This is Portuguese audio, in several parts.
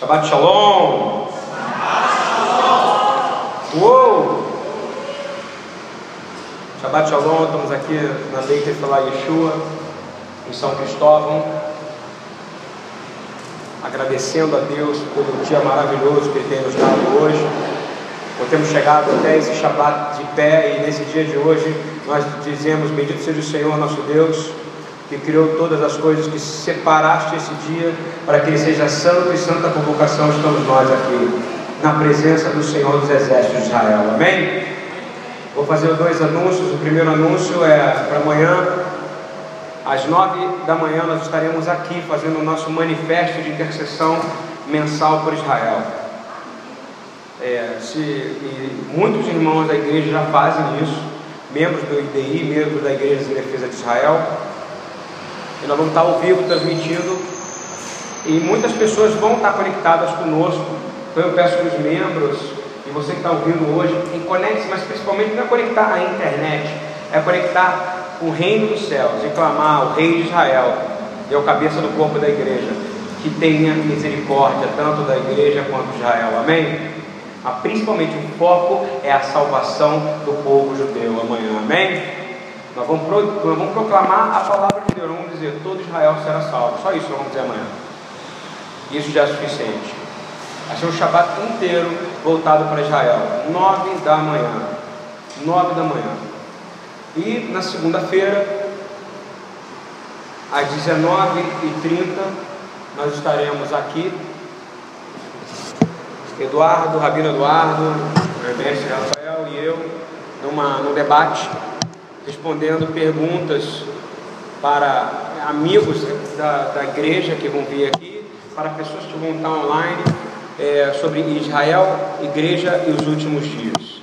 Shabbat Shalom. Uou! Shabbat Shalom, estamos aqui na Beit Falar Yeshua, em São Cristóvão, agradecendo a Deus pelo dia maravilhoso que Ele tem nos dado hoje, por termos chegado até esse Shabbat de pé e nesse dia de hoje nós dizemos: Bendito seja o Senhor nosso Deus que criou todas as coisas, que separaste esse dia para que ele seja santo e santa convocação, estamos nós aqui, na presença do Senhor dos Exércitos de Israel. Amém? Vou fazer dois anúncios. O primeiro anúncio é para amanhã, às nove da manhã, nós estaremos aqui fazendo o nosso manifesto de intercessão mensal por Israel. É, se, muitos irmãos da igreja já fazem isso, membros do IDI, membros da Igreja de Defesa de Israel. E nós vamos estar ao vivo transmitindo. E muitas pessoas vão estar conectadas conosco. Então eu peço que os membros e você que está ouvindo hoje, conecte-se, mas principalmente não é conectar a internet, é conectar o reino dos céus e clamar o rei de Israel, é o cabeça do corpo da igreja, que tenha misericórdia tanto da igreja quanto de Israel. Amém? Mas principalmente o foco é a salvação do povo judeu amanhã. Amém? Nós vamos, pro, nós vamos proclamar a palavra de Deus, vamos dizer, todo Israel será salvo. Só isso nós vamos dizer amanhã. Isso já é suficiente. Ser um Shabat inteiro voltado para Israel. Nove da manhã. Nove da manhã. E na segunda-feira, às 19h30, nós estaremos aqui. Eduardo, Rabino Eduardo, mestre Rafael e eu, numa, num debate respondendo perguntas para amigos da, da igreja que vão vir aqui, para pessoas que vão estar online, é, sobre Israel, igreja e os últimos dias.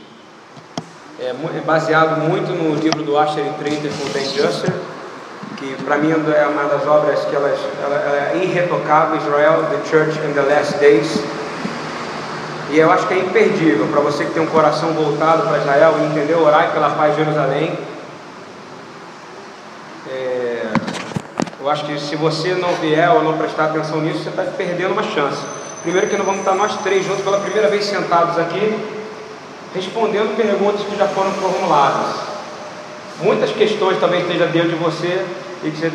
É, é baseado muito no livro do Asher Trader com Ben Jusser, que para mim é uma das obras que ela, ela, ela é irretocável, Israel, The Church in the Last Days. E eu acho que é imperdível para você que tem um coração voltado para Israel e entendeu orar pela paz de Jerusalém Eu acho que se você não vier ou não prestar atenção nisso, você está perdendo uma chance. Primeiro que nós vamos estar nós três juntos pela primeira vez sentados aqui, respondendo perguntas que já foram formuladas. Muitas questões talvez estejam dentro de você e que você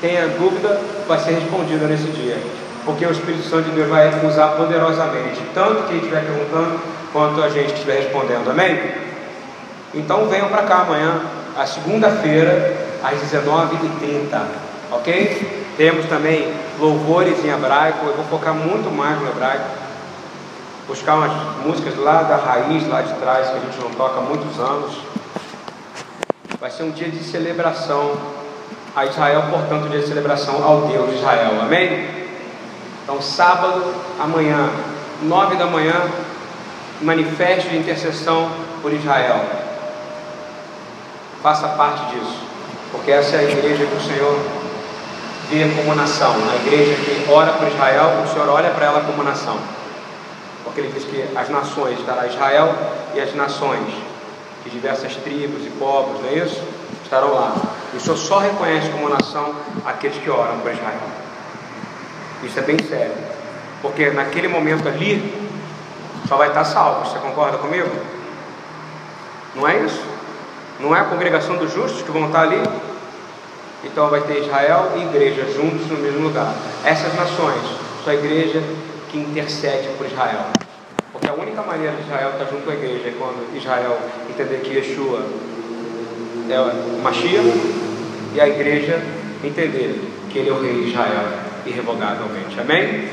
tenha dúvida, vai ser respondida nesse dia. Porque o Espírito Santo de Deus vai usar poderosamente, tanto quem estiver perguntando, quanto a gente que estiver respondendo. Amém? Então venham para cá amanhã, a segunda-feira, às 19h30 ok? Temos também louvores em hebraico, eu vou focar muito mais no hebraico, buscar umas músicas lá da raiz, lá de trás, que a gente não toca há muitos anos. Vai ser um dia de celebração a Israel, portanto, um dia de celebração ao Deus de Israel, amém? Então, sábado, amanhã, nove da manhã, manifesto de intercessão por Israel. Faça parte disso, porque essa é a igreja que o Senhor vê como nação. Na igreja que ora por Israel, o Senhor olha para ela como nação. Porque ele diz que as nações estará Israel e as nações de diversas tribos e povos, não é isso? Estarão lá. E o Senhor só reconhece como nação aqueles que oram por Israel. Isso é bem sério. Porque naquele momento ali, só vai estar salvo. Você concorda comigo? Não é isso? Não é a congregação dos justos que vão estar ali? Então vai ter Israel e igreja juntos no mesmo lugar. Essas nações, sua igreja que intercede por Israel. Porque a única maneira de Israel estar junto a igreja é quando Israel entender que Yeshua é o Mashiach e a igreja entender que ele é o rei de Israel irrevogavelmente. Amém?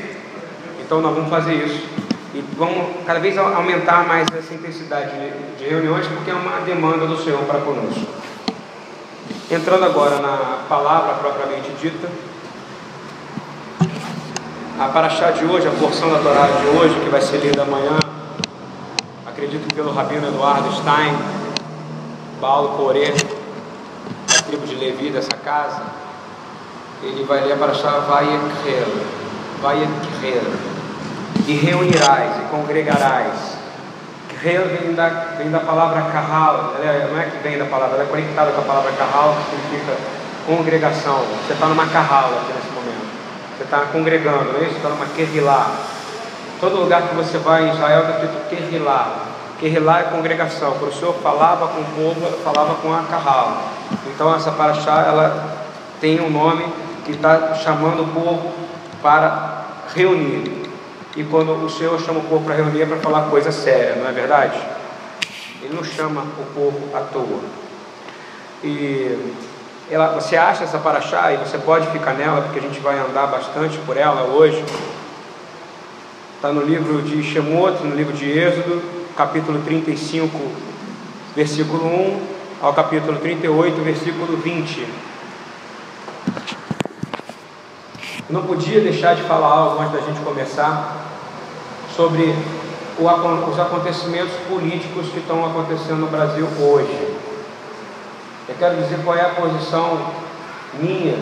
Então nós vamos fazer isso. E vamos cada vez aumentar mais essa intensidade de reuniões, porque é uma demanda do Senhor para conosco. Entrando agora na palavra propriamente dita, a paraxá de hoje, a porção da Torá de hoje, que vai ser lida amanhã, acredito que pelo Rabino Eduardo Stein, Paulo Corê, da tribo de Levi dessa casa, ele vai ler a paraxá Vayekhel, Vayekhel, e reunirás e congregarás Rel vem da, vem da palavra carral, é, não é que vem da palavra, ela é conectada com a palavra carral, que significa congregação. Você está numa carral aqui nesse momento. Você está congregando, não é isso? Está numa querrilá. Todo lugar que você vai em Israel está escrito Kerilá. Kerilá é congregação. O Senhor falava com o povo, falava com a Carral. Então essa paraxá, ela tem um nome que está chamando o povo para reunir. E quando o Senhor chama o povo para reunir é para falar coisa séria, não é verdade? Ele não chama o povo à toa. E ela, você acha essa paraxá e você pode ficar nela, porque a gente vai andar bastante por ela hoje. Está no livro de Shemot, no livro de Êxodo, capítulo 35, versículo 1 ao capítulo 38, versículo 20. Não podia deixar de falar algo antes da gente começar sobre o, os acontecimentos políticos que estão acontecendo no Brasil hoje. Eu quero dizer qual é a posição minha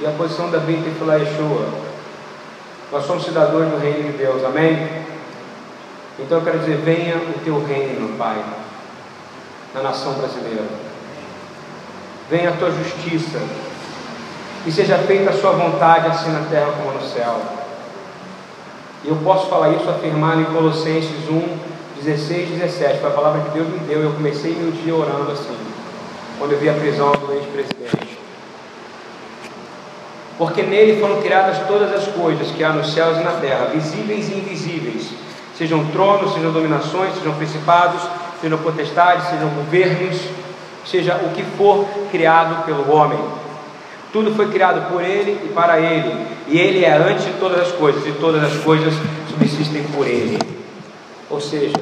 e a posição da Bíblia e Yeshua. Nós somos cidadãos do reino de Deus, amém? Então eu quero dizer, venha o teu reino, Pai, na nação brasileira. Venha a tua justiça e seja feita a sua vontade, assim na terra como no céu. E eu posso falar isso afirmando em Colossenses 1, 16 e 17, foi a palavra que Deus me deu. Eu comecei meu dia orando assim, quando eu vi a prisão do ex-presidente. Porque nele foram criadas todas as coisas que há nos céus e na terra, visíveis e invisíveis, sejam tronos, sejam dominações, sejam principados, sejam potestades, sejam governos, seja o que for criado pelo homem tudo foi criado por Ele e para Ele, e Ele é antes de todas as coisas, e todas as coisas subsistem por Ele. Ou seja,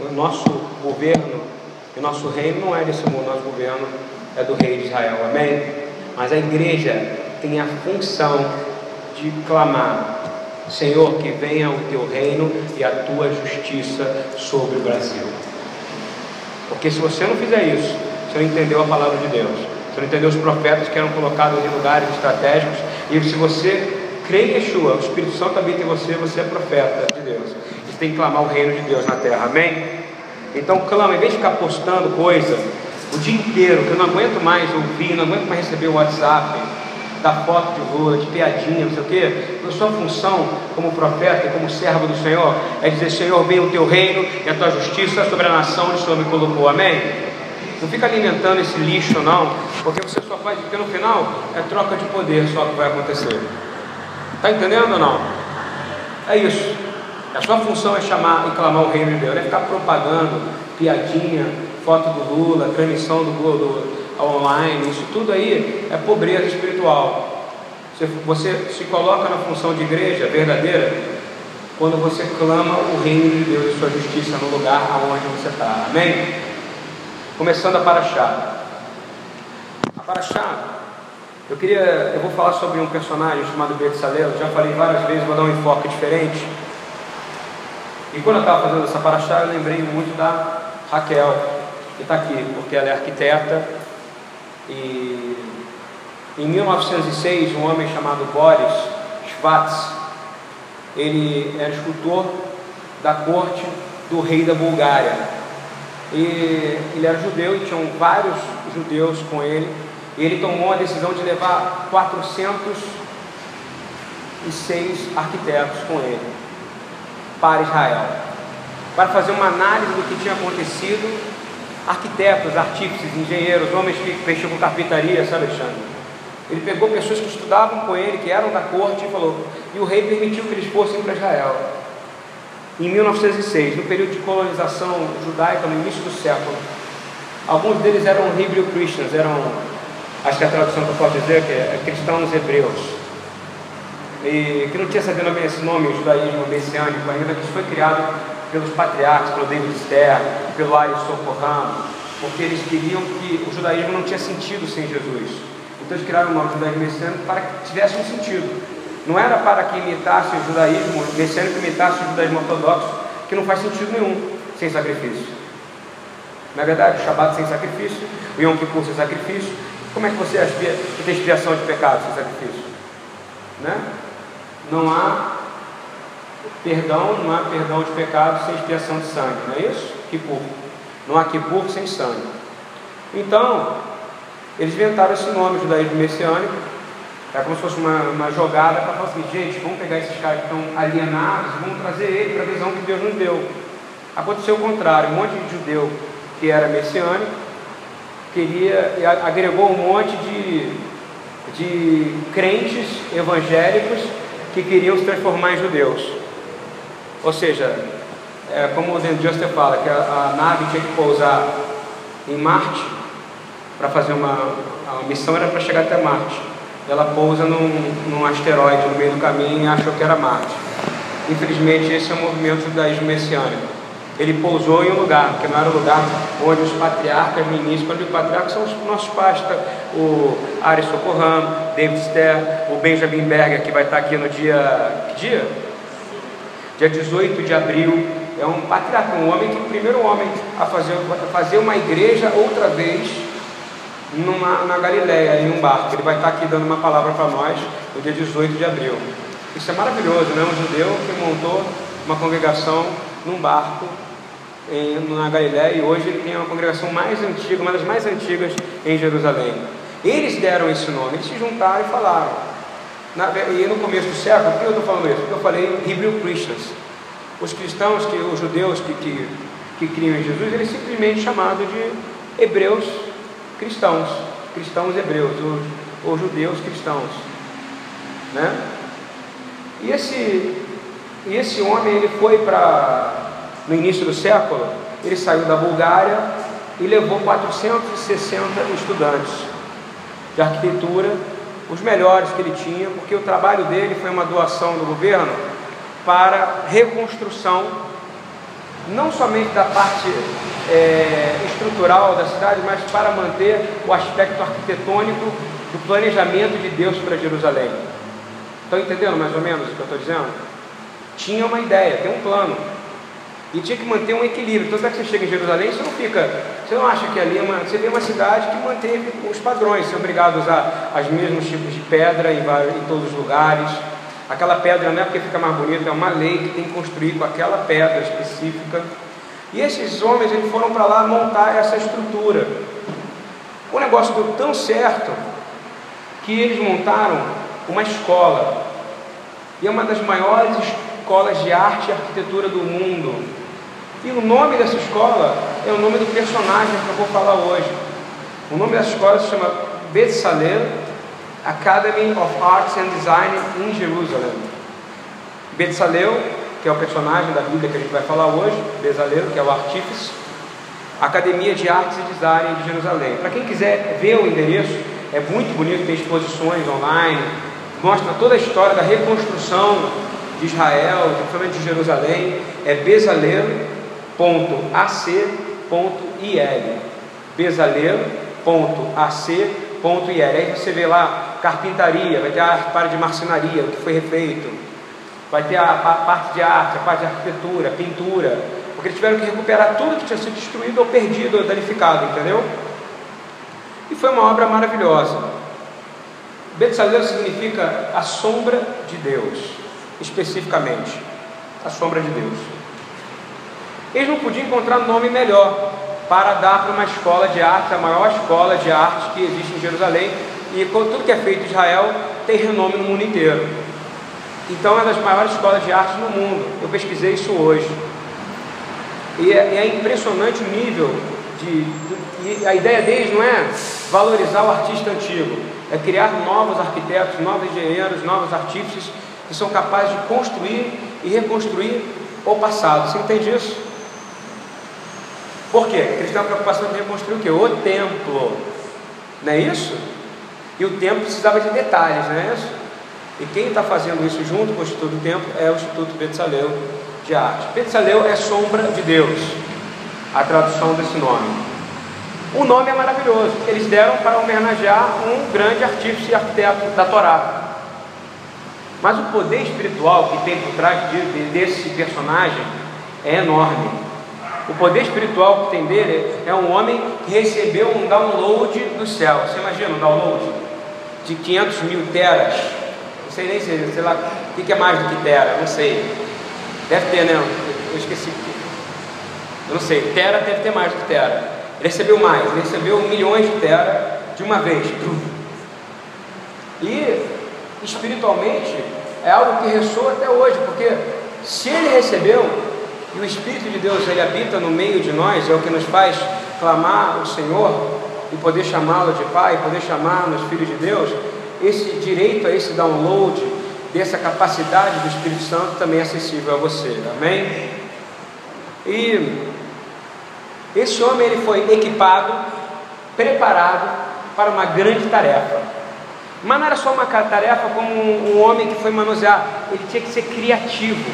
o nosso governo, o nosso reino não é desse mundo, nosso governo é do Rei de Israel, amém? Mas a igreja tem a função de clamar: Senhor, que venha o teu reino e a tua justiça sobre o Brasil. Porque se você não fizer isso, você não entendeu a palavra de Deus. Você não entendeu os profetas que eram colocados em lugares estratégicos. E se você crê em Yeshua, o Espírito Santo habita em você, você é profeta de Deus. Você tem que clamar o reino de Deus na terra. Amém? Então clama, em vez de ficar postando coisa o dia inteiro, que eu não aguento mais ouvir, não aguento mais receber o WhatsApp da foto de Lula, de piadinha, não sei o quê. A sua função como profeta e como servo do Senhor é dizer, Senhor, venha o teu reino e a tua justiça sobre a nação onde o Senhor me colocou. Amém? Não fica alimentando esse lixo, não, porque você só faz, porque no final é troca de poder só que vai acontecer. Está entendendo ou não? É isso. A sua função é chamar e clamar o reino de Deus, não é ficar propagando, piadinha, foto do Lula, transmissão do, do online, isso tudo aí é pobreza espiritual. Você se coloca na função de igreja verdadeira quando você clama o reino de Deus e sua justiça no lugar aonde você está. Amém? Começando a Paraxá. A Paraxá, eu queria, eu vou falar sobre um personagem chamado Betsalel, já falei várias vezes, vou dar um enfoque diferente. E quando eu estava fazendo essa Paraxá, eu lembrei muito da Raquel, que está aqui, porque ela é arquiteta. E em 1906, um homem chamado Boris Schwartz, ele era escultor da corte do rei da Bulgária. E ele era judeu e tinham vários judeus com ele. E ele tomou a decisão de levar 406 arquitetos com ele para Israel, para fazer uma análise do que tinha acontecido. Arquitetos, artífices, engenheiros, homens que mexiam com carpintaria, sabe, Alexandre? Ele pegou pessoas que estudavam com ele, que eram da corte, e falou: e o rei permitiu que eles fossem para Israel em 1906, no período de colonização judaica, no início do século. Alguns deles eram Hebrew Christians, eram, acho que a tradução que eu posso dizer que é, é cristãos hebreus. E que não tinha esse nome, judaísmo messiânico ainda, que foi criado pelos patriarcas, pelo David Stern, pelo Ari Socorramo, porque eles queriam que o judaísmo não tinha sentido sem Jesus. Então eles criaram o nome judaísmo messiânico para que tivesse um sentido. Não era para que imitasse o judaísmo, messiânico imitasse o judaísmo ortodoxo, que não faz sentido nenhum sem sacrifício. Na é verdade, o Shabat sem sacrifício, o Yom Kippur sem sacrifício. Como é que você tem expiação de pecado sem sacrifício? Né? Não há perdão, não há perdão de pecado sem expiação de sangue, não é isso? Kippur. Não há Kippur sem sangue. Então, eles inventaram esse nome judaísmo messiânico É como se fosse uma, uma jogada para falar assim, gente, vamos pegar esses caras que estão alienados, vamos trazer ele para a visão que Deus nos deu. Aconteceu o contrário, um monte de judeu que era messiânico, queria, agregou um monte de, de crentes evangélicos que queriam se transformar em judeus. Ou seja, é como o Dan Juster fala, que a, a nave tinha que pousar em Marte para fazer uma. A missão era para chegar até Marte. Ela pousa num, num asteroide no meio do caminho e achou que era Marte. Infelizmente, esse é o movimento judaísmo messiânico. Ele pousou em um lugar, que não era o lugar onde os patriarcas no início, quando os patriarcas são os nossos pais, tá? o Ari Socorram, David Ster, o Benjamin Berger, que vai estar aqui no dia. Que dia? Dia 18 de abril. É um patriarca, um homem que, o primeiro homem a fazer, a fazer uma igreja outra vez numa, na Galileia, em um barco. Ele vai estar aqui dando uma palavra para nós no dia 18 de abril. Isso é maravilhoso, né? Um judeu que montou uma congregação num barco em, na Galileia e hoje ele tem uma congregação mais antiga, uma das mais antigas em Jerusalém. Eles deram esse nome, eles se juntaram e falaram. Na, e no começo do século, por que eu estou falando isso? Porque eu falei Hebrew Christians. Os cristãos, que, os judeus que, que, que criam em Jesus, eles simplesmente chamados de hebreus cristãos, cristãos hebreus, ou, ou judeus cristãos. Né? E esse, e esse homem ele foi para no início do século, ele saiu da Bulgária e levou 460 estudantes de arquitetura, os melhores que ele tinha, porque o trabalho dele foi uma doação do governo para reconstrução, não somente da parte é, estrutural da cidade, mas para manter o aspecto arquitetônico do planejamento de Deus para Jerusalém. Estão entendendo mais ou menos o que eu estou dizendo? Tinha uma ideia, tem um plano. E tinha que manter um equilíbrio. Tanto é que você chega em Jerusalém, você não fica, você não acha que ali é uma, você vê uma cidade que manteve os padrões, você é obrigado a usar os mesmos tipos de pedra em, em todos os lugares. Aquela pedra não é porque fica mais bonita, é uma lei que tem que construir com aquela pedra específica. E esses homens eles foram para lá montar essa estrutura. O negócio deu tão certo que eles montaram uma escola. E é uma das maiores escolas de arte e arquitetura do mundo. E o nome dessa escola é o nome do personagem que eu vou falar hoje. O nome dessa escola se chama Bezalel Academy of Arts and Design in Jerusalem. Bezalel, que é o personagem da Bíblia que a gente vai falar hoje, Bezalel, que é o artífice, Academia de Artes e Design de Jerusalém. Para quem quiser ver o endereço, é muito bonito, tem exposições online, mostra toda a história da reconstrução de Israel, principalmente de Jerusalém, é bezalel.ac.il. Bezalel.ac.il. Aí você vê lá carpintaria, vai ter a parte de marcenaria, o que foi refeito, vai ter a, a parte de arte, a parte de arquitetura, pintura, porque eles tiveram que recuperar tudo que tinha sido destruído ou perdido ou danificado, entendeu? E foi uma obra maravilhosa. Betzalel significa a sombra de Deus especificamente a sombra de Deus. Eles não podiam encontrar nome melhor para dar para uma escola de arte, a maior escola de arte que existe em Jerusalém, e tudo que é feito em Israel tem renome no mundo inteiro. Então é uma das maiores escolas de arte no mundo. Eu pesquisei isso hoje. E é, é impressionante o nível de, de, E a ideia deles não é valorizar o artista antigo, é criar novos arquitetos, novos engenheiros, novos artífices que são capazes de construir e reconstruir o passado. Você entende isso? Por quê? Porque eles têm a preocupação de reconstruir o quê? O templo. Não é isso? E o templo precisava de detalhes, não é isso? E quem está fazendo isso junto com o Instituto do Templo é o Instituto Betsaleu de Arte. Betsaleu é sombra de Deus, a tradução desse nome. O nome é maravilhoso, eles deram para homenagear um grande artista e arquiteto da Torá, mas o poder espiritual que tem por trás de, de, desse personagem é enorme. O poder espiritual que tem dele é um homem que recebeu um download do céu. Você imagina um download de 500 mil teras? Sei nem se, sei lá, o que é mais do que tera, não sei. Deve ter, né? Eu esqueci. Eu não sei, tera deve ter mais do que tera. Ele recebeu mais, ele recebeu milhões de tera de uma vez. E espiritualmente é algo que ressoa até hoje, porque se ele recebeu e o Espírito de Deus ele habita no meio de nós, é o que nos faz clamar o Senhor e poder chamá-lo de Pai, poder chamar-nos filhos de Deus, esse direito a esse download dessa capacidade do Espírito Santo também é acessível a você, amém? E esse homem ele foi equipado, preparado para uma grande tarefa. Mas não era só uma tarefa como um, um homem que foi manusear, ele tinha que ser criativo.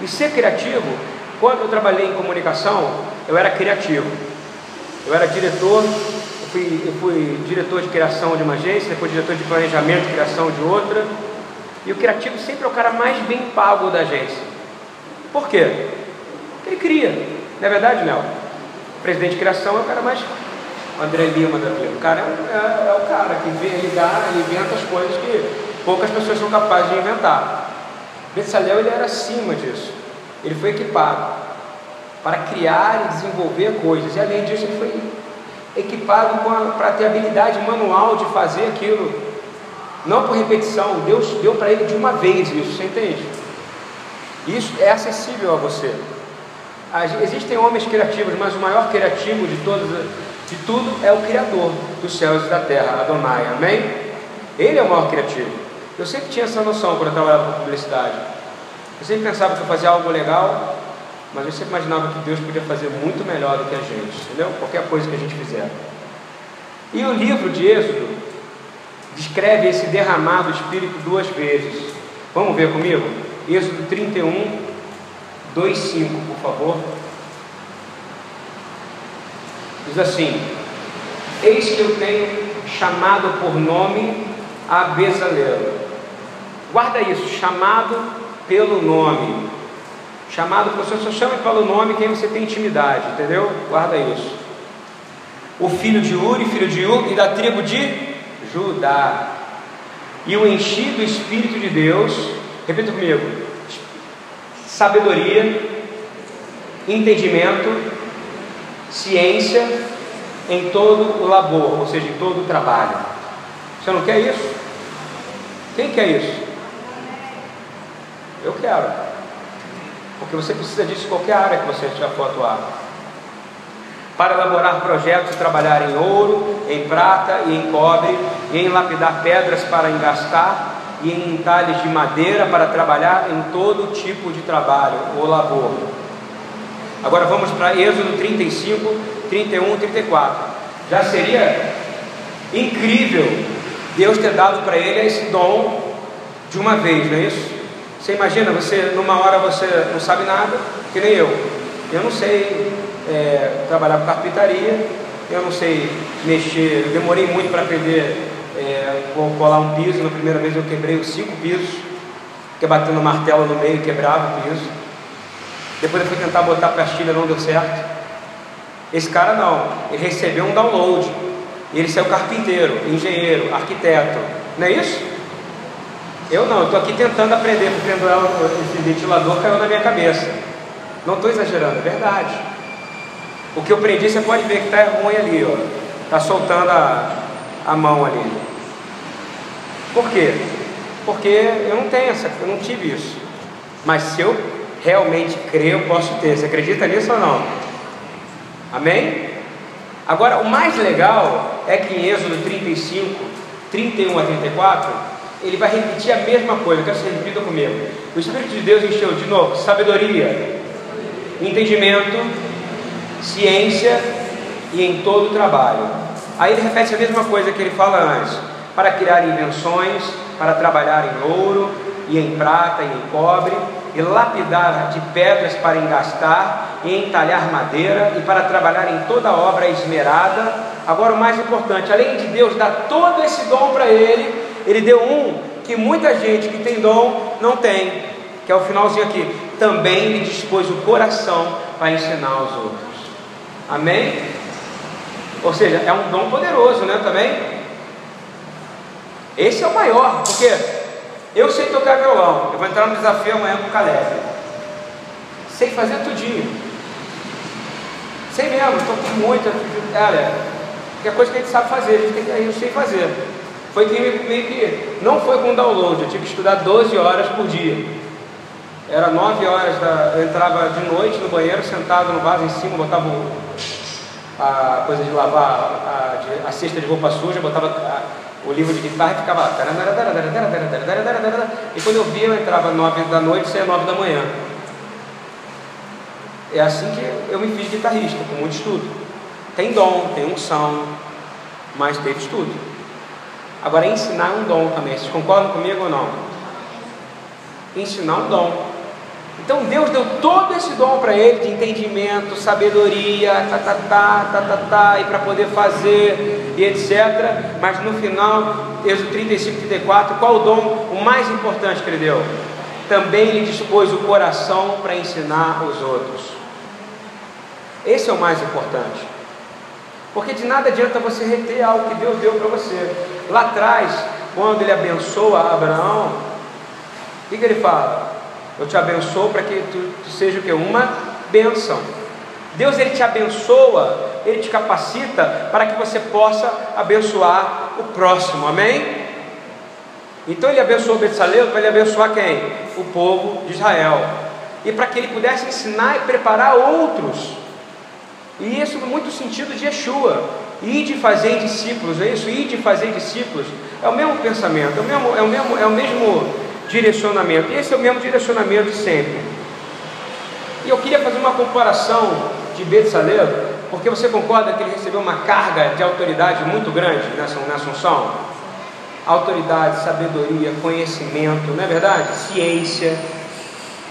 E ser criativo, quando eu trabalhei em comunicação, eu era criativo. Eu era diretor, fui, eu fui diretor de criação de uma agência, depois diretor de planejamento e criação de outra. E o criativo sempre é o cara mais bem pago da agência. Por quê? Porque ele cria. Não é verdade, Léo? O presidente de criação é o cara mais. O André Lima da vida. O cara é, é, é, o cara que vê, ele dá, ele inventa as coisas que poucas pessoas são capazes de inventar. Betsalel ele era acima disso. Ele foi equipado para criar e desenvolver coisas. E além disso, ele foi equipado para ter habilidade manual de fazer aquilo. Não por repetição, Deus deu para ele de uma vez isso, você entende? Isso é acessível a você. Existem homens criativos, mas o maior criativo de todos, de tudo é o Criador dos céus e da terra, Adonai, amém? Ele é o maior criativo. Eu sempre tinha essa noção quando eu trabalhava com publicidade. Eu sempre pensava que eu fazia algo legal, mas eu sempre imaginava que Deus podia fazer muito melhor do que a gente, entendeu? Qualquer coisa que a gente fizer. E o livro de Êxodo descreve esse derramado Espírito duas vezes. Vamos ver comigo? Êxodo 31, 2, 5, por favor. Diz assim: Eis que eu tenho chamado por nome a Bezalel. Guarda isso, chamado pelo nome. Chamado, você só chama pelo nome quem você tem intimidade, entendeu? Guarda isso. O filho de Uri, filho de Ur, e da tribo de Judá. E o enchi do Espírito de Deus, repita comigo: sabedoria, entendimento, ciência em todo o labor, ou seja, em todo o trabalho. Você não quer isso? Quem quer isso? Eu quero. Porque você precisa disso em qualquer área que você estiver for atuar. Para elaborar projetos e trabalhar em ouro, em prata e em cobre, e em lapidar pedras para engastar, e em entalhes de madeira para trabalhar em todo tipo de trabalho ou labor. Agora vamos para Êxodo 35, 31, 34. Já seria incrível Deus ter dado para ele esse dom de uma vez, não é isso? Você imagina, você numa hora você não sabe nada, que nem eu. Eu não sei é, trabalhar com carpintaria, eu não sei mexer, eu demorei muito para aprender é, colar um piso. Na primeira vez eu quebrei os cinco pisos, porque batendo martelo no meio quebrava o piso. Depois eu fui tentar botar pastilha, não deu certo. Esse cara não, ele recebeu um download. Ele saiu carpinteiro, engenheiro, arquiteto, não é isso? Eu não, estou aqui tentando aprender, porque esse ventilador caiu na minha cabeça. Não estou exagerando, é verdade. O que eu aprendi, você pode ver que está ruim ali, ó. Está soltando a, a mão ali. Por quê? Porque eu não tenho essa, eu não tive isso. Mas se eu realmente crer, eu posso ter. Você acredita nisso ou não? Amém? Agora, o mais legal é que em Êxodo 35, 31 a 34, ele vai repetir a mesma coisa. Eu quero que você repita comigo. O Espírito de Deus encheu de novo sabedoria, entendimento, ciência e em todo o trabalho. Aí ele repete a mesma coisa que ele fala antes: para criar invenções, para trabalhar em ouro e em prata e em cobre, e lapidar de pedras para engastar, e entalhar madeira, e para trabalhar em toda obra esmerada. Agora, o mais importante, além de Deus dar todo esse dom para ele, ele deu um que muita gente que tem dom não tem, que é o finalzinho aqui. Também lhe dispôs o coração para ensinar os outros. Amém? Ou seja, é um dom poderoso, né? Também. Esse é o maior, porque eu sei tocar violão. Eu vou entrar no desafio amanhã com o Caleb. Sei fazer tudinho. Sei mesmo, estou com muita. Olha, que é coisa que a gente sabe fazer, a gente tem que, eu sei fazer. Foi que meio que não foi com download, eu tive que estudar 12 horas por dia. Era 9 horas, da, eu entrava de noite no banheiro, sentado no vaso em cima, botava a coisa de lavar, a, a, cesta de roupa suja, botava a, o livro de guitarra e ficava. E quando eu via, eu entrava 9 da noite e saía 9 da manhã. É assim que eu me fiz guitarrista, com muito estudo. Tem dom, tem unção, mas teve estudo. Agora, ensinar é um dom também. Vocês concordam comigo ou não? Ensinar é um dom. Então Deus deu todo esse dom para ele de entendimento, sabedoria, tá, tá, tá, tá, tá, tá, e para poder fazer e etc. Mas no final, Êxodo 35, 34, qual o dom? O mais importante que ele deu? Também lhe dispôs o coração para ensinar os outros. Esse é o mais importante. Porque de nada adianta você reter algo que Deus deu para você. Lá atrás, quando ele abençoa Abraão, o que, que ele fala? Eu te abençoo para que tu, tu seja o que? Uma benção. Deus ele te abençoa, ele te capacita para que você possa abençoar o próximo. Amém? Então ele abençoou Betsaleu para ele abençoar quem? O povo de Israel. E para que ele pudesse ensinar e preparar outros e isso no muito sentido de Yeshua. E de fazer discípulos, é isso? E de fazer discípulos é o mesmo pensamento, é o mesmo, é o mesmo, é o mesmo direcionamento. Esse é o mesmo direcionamento sempre. E eu queria fazer uma comparação de Betsaleu, porque você concorda que ele recebeu uma carga de autoridade muito grande nessa, nessa unção? Autoridade, sabedoria, conhecimento, não é verdade? Ciência.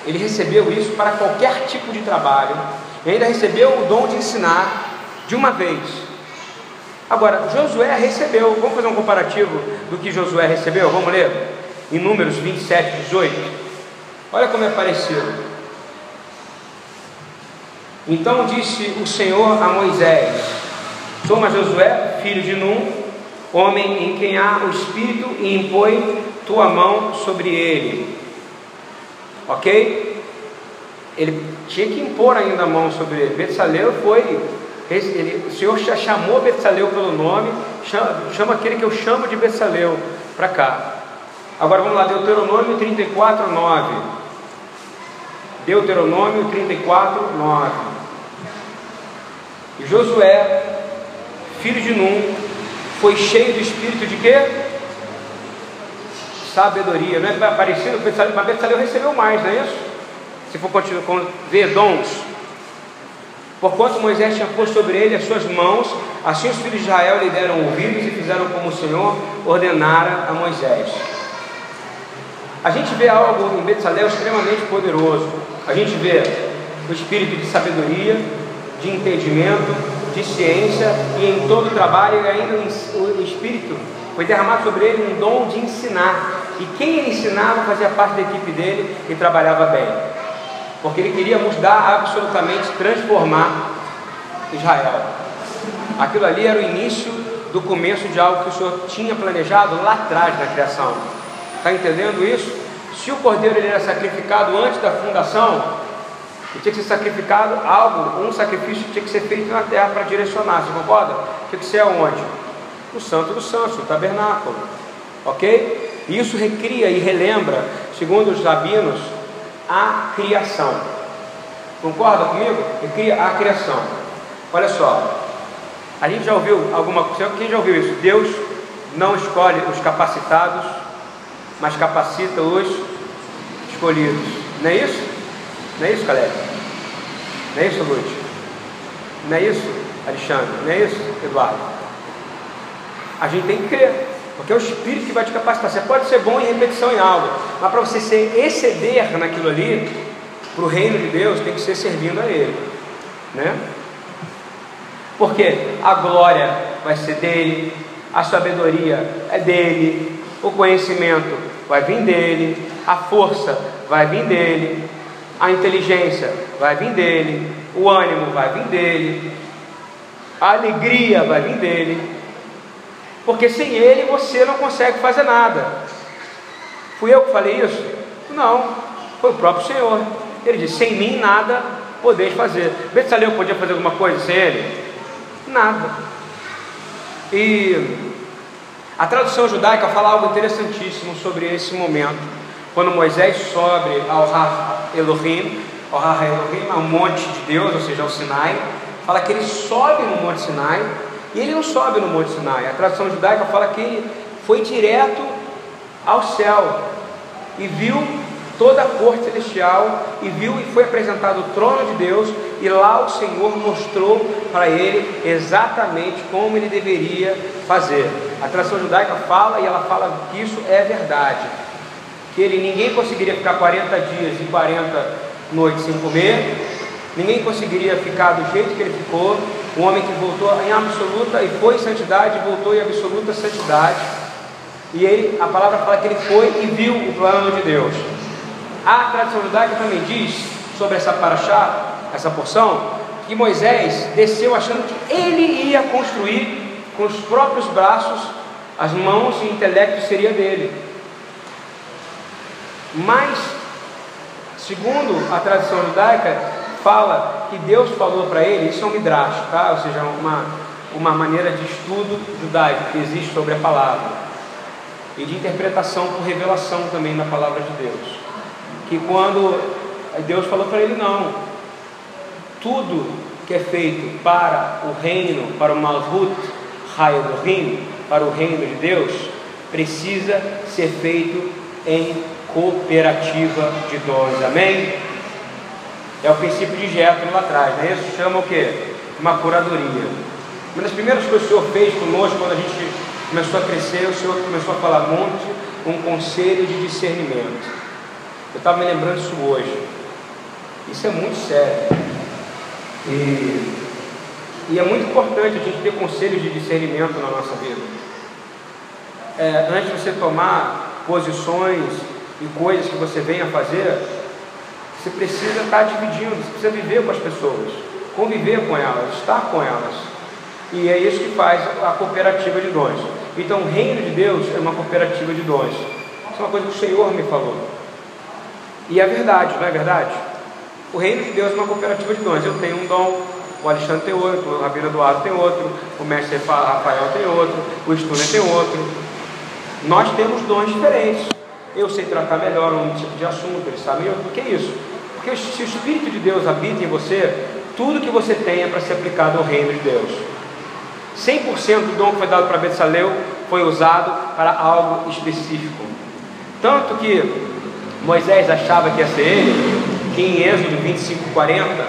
Ele recebeu isso para qualquer tipo de trabalho e ainda recebeu o dom de ensinar de uma vez. Agora, Josué recebeu, vamos fazer um comparativo do que Josué recebeu? Vamos ler? Em Números 27, 18. Olha como é parecido. Então disse o Senhor a Moisés: Soma Josué, filho de Num, homem em quem há o Espírito, e impõe tua mão sobre ele. Ok? ele tinha que impor ainda a mão sobre ele. Betsaleu foi, ele, o Senhor já chamou Betsaleu pelo nome, chama, chama aquele que eu chamo de Betsaleu para cá. Agora vamos lá, Deuteronômio 34, 9. Deuteronômio 34, 9. E Josué, filho de Num, foi cheio do espírito de quê? Sabedoria, não é parecido? Mas Betsaleu recebeu mais, não é isso? se for continuar, ver dons, porquanto Moisés tinha posto sobre ele as suas mãos, assim os filhos de Israel lhe deram ouvidos e fizeram como o Senhor ordenara a Moisés. A gente vê algo em Betsalel extremamente poderoso. A gente vê o espírito de sabedoria, de entendimento, de ciência e em todo o trabalho e ainda o espírito foi derramado sobre ele um dom de ensinar. E quem ensinava fazia parte da equipe dele e trabalhava bem porque ele queria mudar absolutamente, transformar Israel. Aquilo ali era o início do começo de algo que o Senhor tinha planejado lá atrás na criação. Está entendendo isso? Se o cordeiro ele era sacrificado antes da fundação, tinha que ser sacrificado algo, um sacrifício tinha que ser feito na terra para direcionar, você concorda? Tinha que ser aonde? O santo dos santos, o tabernáculo. Ok? E isso recria e relembra, segundo os rabinos, a criação. Concorda comigo? cria a criação. Olha só, a gente já ouviu alguma coisa, quem já ouviu isso? Deus não escolhe os capacitados, mas capacita os escolhidos. Não é isso? Não é isso, Caleb? Não é isso, Lute? Não é isso, Alexandre? Não é isso, Eduardo? A gente tem que crer. Porque é o Espírito que vai te capacitar. Você pode ser bom em repetição em algo, mas para você ser exceder naquilo ali, para o reino de Deus, tem que ser servindo a Ele. Né? Porque a glória vai ser dele, a sabedoria é dele, o conhecimento vai vir dele, a força vai vir dele, a inteligência vai vir dele, o ânimo vai vir dele, a alegria vai vir dele, porque sem ele você não consegue fazer nada. Fui eu que falei isso? Não, foi o próprio Senhor. Ele disse: Sem mim nada podeis fazer. Betsaleu podia fazer alguma coisa sem ele? Nada. E A tradução judaica fala algo interessantíssimo sobre esse momento, quando Moisés sobe ao Har Elohim, ao Har Elohim, ao monte de Deus, ou seja, ao Sinai, fala que ele sobe no monte Sinai, e ele não sobe no monte Sinai. A tradução judaica fala que ele foi direto ao céu e viu toda a corte celestial e viu e foi apresentado o trono de Deus e lá o Senhor mostrou para ele exatamente como ele deveria fazer. A tradição judaica fala e ela fala que isso é verdade. Que ele ninguém conseguiria ficar 40 dias e 40 noites sem comer, ninguém conseguiria ficar do jeito que ele ficou. Um homem que voltou em absoluta e foi santidade, voltou em absoluta santidade. E ele, a palavra fala que ele foi e viu o plano de Deus. A tradição judaica também diz sobre essa paraxá, essa porção, que Moisés desceu achando que ele ia construir com os próprios braços, as mãos e o intelecto seria dele. Mas, segundo a tradição judaica, fala que Deus falou para ele, isso é um midrash, tá? ou seja, uma, uma maneira de estudo judaico que existe sobre a palavra e de interpretação por revelação também na palavra de Deus. Que quando Deus falou para ele, não, tudo que é feito para o reino, para o Malhut Haelohim, para o reino de Deus, precisa ser feito em cooperativa de dons. Amém? É o princípio de Jetro lá atrás, né? Isso chama o que? Uma curadoria. Uma das primeiras coisas que o Senhor fez conosco quando a gente começou a crescer, o Senhor começou a falar muito, um conselho de discernimento. Eu estava me lembrando disso hoje. Isso é muito sério. E, e é muito importante a gente ter conselhos de discernimento na nossa vida. É, antes de você tomar posições e coisas que você venha fazer, você precisa estar dividindo, você precisa viver com as pessoas, conviver com elas, estar com elas. E é isso que faz a cooperativa de dons. Então, o reino de Deus é uma cooperativa de dons. Isso é uma coisa que o Senhor me falou. E é verdade, não é verdade? O reino de Deus é uma cooperativa de dons. Eu tenho um dom, o Alexandre tem outro, o Rabino Eduardo tem outro, o mestre Rafael tem outro, o Stuner tem outro. Nós temos dons diferentes. Eu sei tratar melhor um tipo de assunto, ele sabe melhor. Por que isso? Porque se o Espírito de Deus habita em você, tudo que você tem é para ser aplicado ao reino de Deus. 100% do dom que foi dado para Betsaleu foi usado para algo específico. Tanto que Moisés achava que ia ser ele, que em Êxodo 25, 40,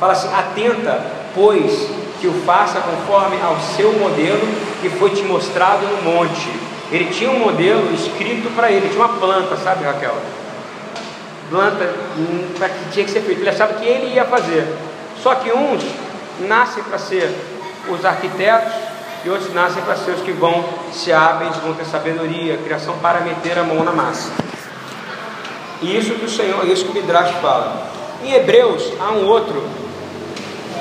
fala assim: Atenta, pois, que o faça conforme ao seu modelo que foi te mostrado no monte. Ele tinha um modelo escrito para ele, tinha uma planta, sabe, Raquel? Planta hum, para que tinha que ser feito. Ele achava que ele ia fazer. Só que uns nascem para ser os arquitetos e outros nascem para ser os que vão se hábeis, vão ter sabedoria, criação para meter a mão na massa. E isso que o Senhor, isso que o Midrash fala. Em Hebreus há um outro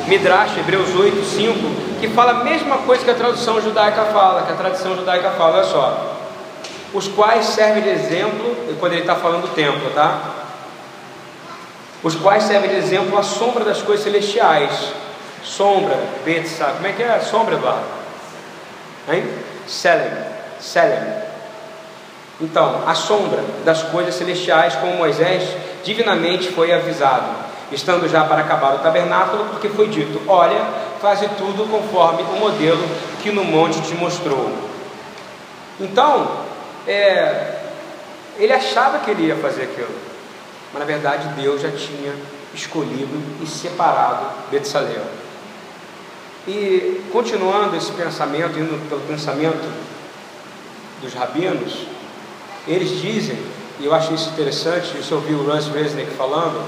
Midrash, Hebreus 8, 5, que fala a mesma coisa que a tradução judaica fala, que a tradição judaica fala, olha só. Os quais servem de exemplo, quando ele está falando do templo, tá? Os quais servem de exemplo a sombra das coisas celestiais. Sombra, Betsa, como é que é? Sombra, Eduardo? Hein? Selem, Selem. Então, a sombra das coisas celestiais, como Moisés divinamente foi avisado, estando já para acabar o tabernáculo, porque foi dito: Olha, faze tudo conforme o modelo que no monte te mostrou. Então, é, ele achava que ele ia fazer aquilo, mas na verdade Deus já tinha escolhido e separado Betsaleu. E continuando esse pensamento, indo pelo pensamento dos rabinos, eles dizem, e eu acho isso interessante, isso eu ouvi o Russ Resnick falando,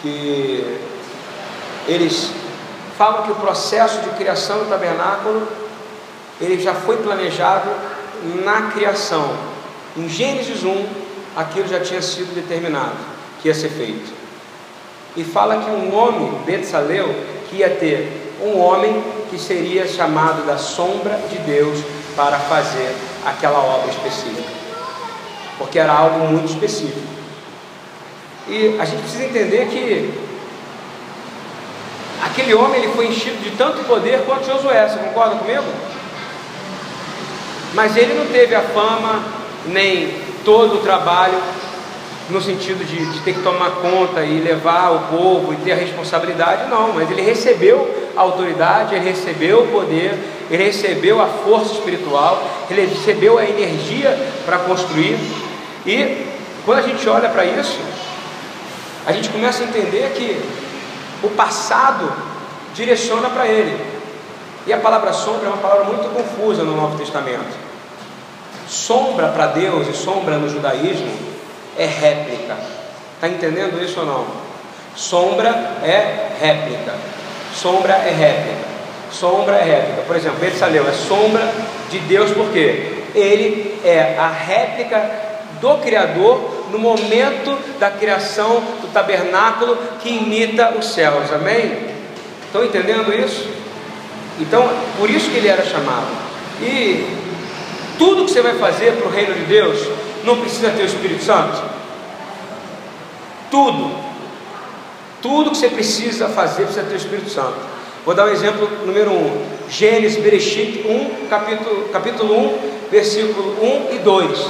que eles falam que o processo de criação do tabernáculo ele já foi planejado na criação. Em Gênesis 1, aquilo já tinha sido determinado que ia ser feito. E fala que um homem, Betsaleu, que ia ter um homem que seria chamado da sombra de Deus para fazer aquela obra específica porque era algo muito específico. E a gente precisa entender que aquele homem ele foi enchido de tanto poder quanto Josué, você concorda comigo? Mas ele não teve a fama, nem todo o trabalho, no sentido de, de, ter que tomar conta e levar o povo e ter a responsabilidade, não, mas ele recebeu a autoridade, ele recebeu o poder, ele recebeu a força espiritual, ele recebeu a energia para construir. E quando a gente olha para isso, a gente começa a entender que o passado direciona para ele. E a palavra sombra é uma palavra muito confusa no Novo Testamento. Sombra para Deus e sombra no judaísmo é réplica. Está entendendo isso ou não? Sombra é réplica. Sombra é réplica. Sombra é réplica. Por exemplo, Betsaleu é sombra de Deus porque ele é a réplica do Criador no momento da criação do tabernáculo que imita os céus. Amém? Estão entendendo isso? Então, por isso que ele era chamado. E tudo que você vai fazer para o reino de Deus não precisa ter o Espírito Santo. Tudo. Tudo que você precisa fazer precisa ter o Espírito Santo. Vou dar um exemplo número 1. Um. Gênesis, Bereshit 1, capítulo, capítulo 1, versículo 1 e 2.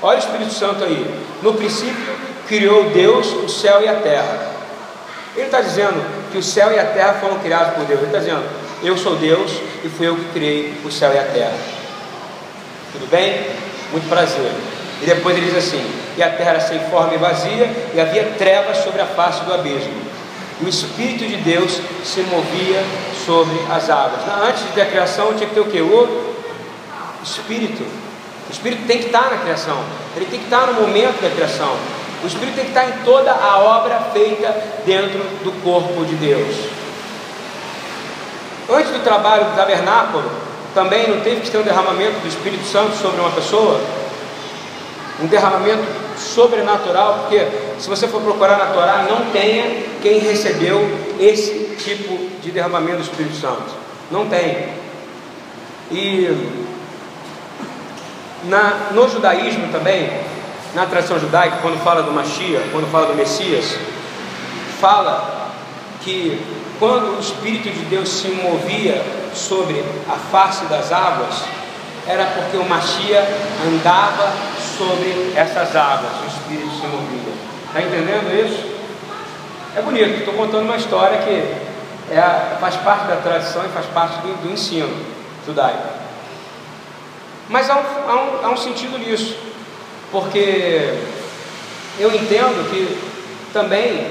Olha o Espírito Santo aí. No princípio criou Deus o céu e a terra. Ele está dizendo que o céu e a terra foram criados por Deus. Ele está dizendo, eu sou Deus e fui eu que criei o céu e a terra. Tudo bem? Muito prazer. E depois ele diz assim: E a terra era sem forma e vazia, e havia trevas sobre a face do abismo. E o Espírito de Deus se movia sobre as águas. Antes de ter a criação, tinha que ter o que? O Espírito. O Espírito tem que estar na criação, ele tem que estar no momento da criação. O Espírito tem que estar em toda a obra feita dentro do corpo de Deus. Antes do trabalho do tabernáculo, também não teve que ter um derramamento do Espírito Santo sobre uma pessoa? Um derramamento sobrenatural, porque se você for procurar na Torá, não tenha quem recebeu esse tipo de derramamento do Espírito Santo. Não tem. E na, no judaísmo também, na tradição judaica, quando fala do Mashiach, quando fala do Messias, fala que quando o Espírito de Deus se movia sobre a face das águas, era porque o Machia andava sobre essas águas, o Espírito se movia. Está entendendo isso? É bonito, estou contando uma história que é, faz parte da tradição e faz parte do, do ensino judaico. Mas há um, há, um, há um sentido nisso, porque eu entendo que também,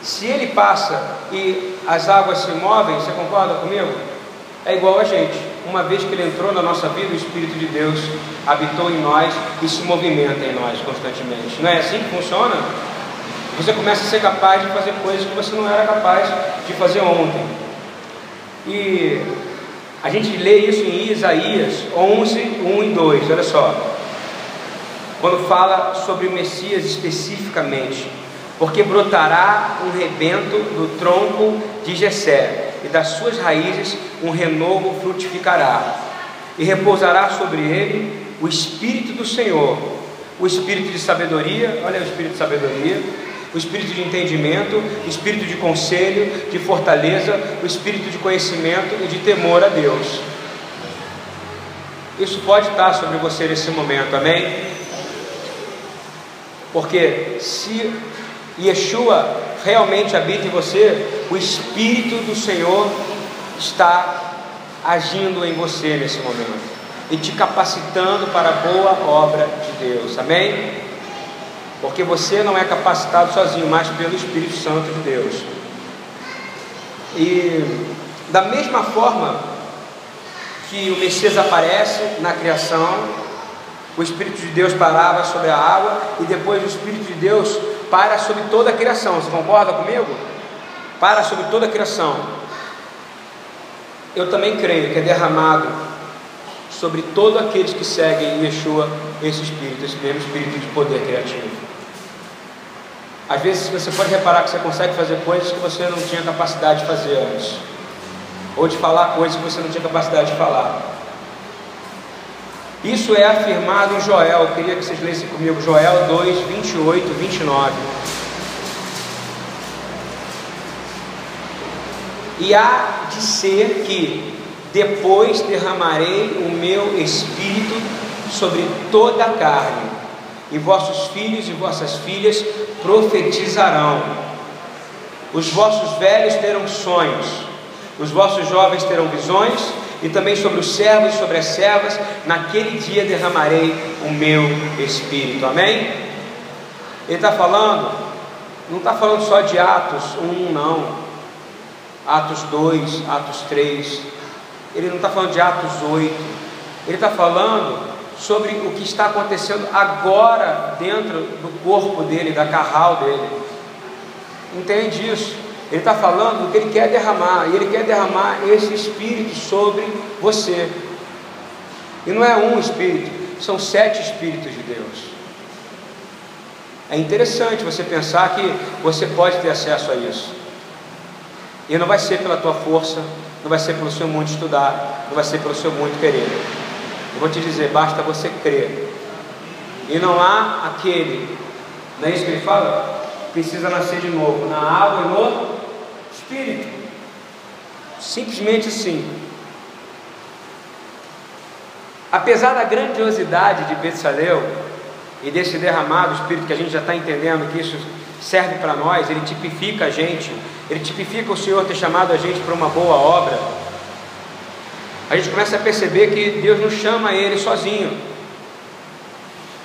se ele passa e as águas se movem, você concorda comigo? É igual a gente. Uma vez que ele entrou na nossa vida, o Espírito de Deus habitou em nós e se movimenta em nós constantemente. Não é assim que funciona? Você começa a ser capaz de fazer coisas que você não era capaz de fazer ontem. E a gente lê isso em Isaías 11, 1 e 2. Olha só. Quando fala sobre o Messias especificamente porque brotará um rebento do tronco de Jessé, e das suas raízes um renovo frutificará, e repousará sobre ele o espírito do Senhor, o espírito de sabedoria, olha o espírito de sabedoria, o espírito de entendimento, o espírito de conselho, de fortaleza, o espírito de conhecimento e de temor a Deus. Isso pode estar sobre você nesse momento, amém? Porque se Yeshua realmente habita em você, o Espírito do Senhor está agindo em você nesse momento e te capacitando para a boa obra de Deus, amém? Porque você não é capacitado sozinho, mas pelo Espírito Santo de Deus. E da mesma forma que o Messias aparece na criação, o Espírito de Deus parava sobre a água e depois o Espírito de Deus para sobre toda a criação. Você concorda comigo? Para sobre toda a criação. Eu também creio que é derramado sobre todos aqueles que seguem Yeshua esse espírito, esse mesmo espírito de poder criativo. Às vezes você pode reparar que você consegue fazer coisas que você não tinha capacidade de fazer antes, ou de falar coisas que você não tinha capacidade de falar. Isso é afirmado em Joel, eu queria que vocês lessem comigo, Joel 2, 28, 29. E há de ser que Depois derramarei o meu espírito sobre toda a carne, e vossos filhos e vossas filhas profetizarão. Os vossos velhos terão sonhos, os vossos jovens terão visões, e também sobre os servos e sobre as servas, naquele dia derramarei o meu espírito. Amém? Ele está falando, não está falando só de Atos 1, não. Atos 2, Atos 3. Ele não está falando de Atos 8. Ele está falando sobre o que está acontecendo agora dentro do corpo dele, da carral dele. Entende isso? Ele está falando do que ele quer derramar, e ele quer derramar esse espírito sobre você. E não é um espírito, são sete espíritos de Deus. É interessante você pensar que você pode ter acesso a isso. E não vai ser pela tua força, não vai ser pelo seu muito estudar, não vai ser pelo seu muito querer. Eu vou te dizer, basta você crer. E não há aquele, não é isso que ele fala? Precisa nascer de novo, na água e no Espírito. Simplesmente assim. Apesar da grandiosidade de Betsaleu e desse derramado Espírito que a gente já está entendendo que isso serve para nós, ele tipifica a gente, ele tipifica o Senhor ter chamado a gente para uma boa obra. A gente começa a perceber que Deus não chama ele sozinho,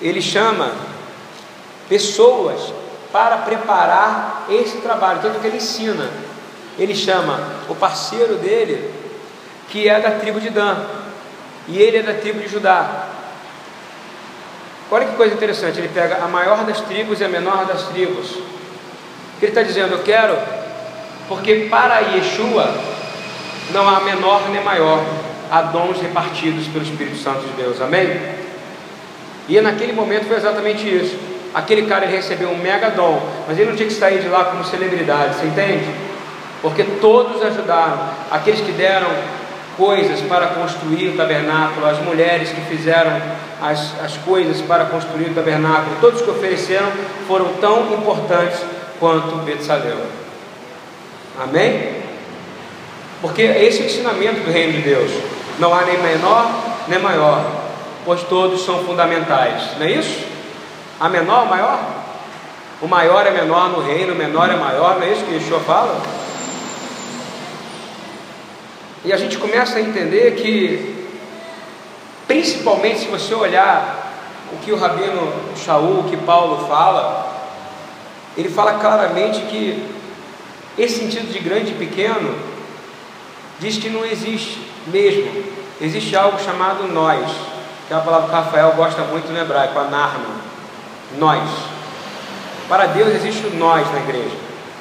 ele chama pessoas para preparar esse trabalho, tanto que ele ensina ele chama o parceiro dele, que é da tribo de Dan, e ele é da tribo de Judá. Olha que coisa interessante, ele pega a maior das tribos e a menor das tribos. Ele está dizendo, eu quero, porque para Yeshua não há menor nem maior, há dons repartidos pelo Espírito Santo de Deus, amém? E naquele momento foi exatamente isso. Aquele cara recebeu um mega dom, mas ele não tinha que sair de lá como celebridade, você entende? Porque todos ajudaram, aqueles que deram coisas para construir o tabernáculo, as mulheres que fizeram as, as coisas para construir o tabernáculo, todos que ofereceram foram tão importantes quanto Betsaleu. Amém? Porque esse é o ensinamento do reino de Deus. Não há nem menor nem maior, pois todos são fundamentais. Não é isso? A menor, maior? O maior é menor no reino, o menor é maior, não é isso que Yeshua fala? E a gente começa a entender que, principalmente se você olhar o que o Rabino Shaul, o que Paulo fala, ele fala claramente que esse sentido de grande e pequeno diz que não existe mesmo. Existe algo chamado nós, que é uma palavra que Rafael gosta muito no hebraico, a narma. Nós. Para Deus existe o nós na igreja.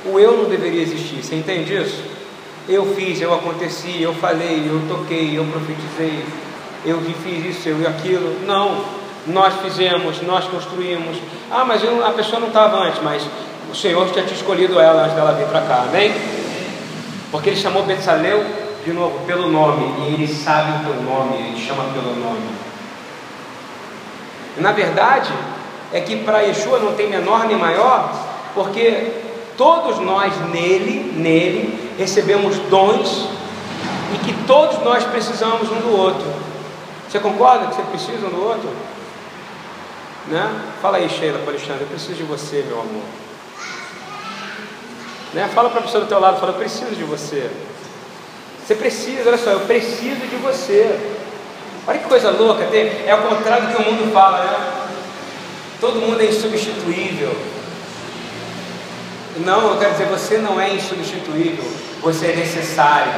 O eu não deveria existir. Você entende isso? Eu fiz, eu aconteci, eu falei, eu toquei, eu profetizei, eu fiz isso, eu aquilo. Não, nós fizemos, nós construímos. Ah, mas eu, a pessoa não estava antes, mas o Senhor tinha escolhido ela antes dela vir para cá, amém? Porque ele chamou Betsaleu de novo pelo nome, e ele sabe o teu nome, ele chama pelo nome. Na verdade, é que para Yeshua não tem menor nem maior, porque todos nós nele, nele, recebemos dons e que todos nós precisamos um do outro. Você concorda que você precisa um do outro? Né? Fala aí, Sheila, para Alexandre, eu preciso de você, meu amor. Né? Fala para a pessoa do teu lado, fala, eu preciso de você. Você precisa, olha só, eu preciso de você. Olha que coisa louca, é o contrário do que o mundo fala, né? Todo mundo é insubstituível. Não, eu quero dizer, você não é insubstituível, você é necessário.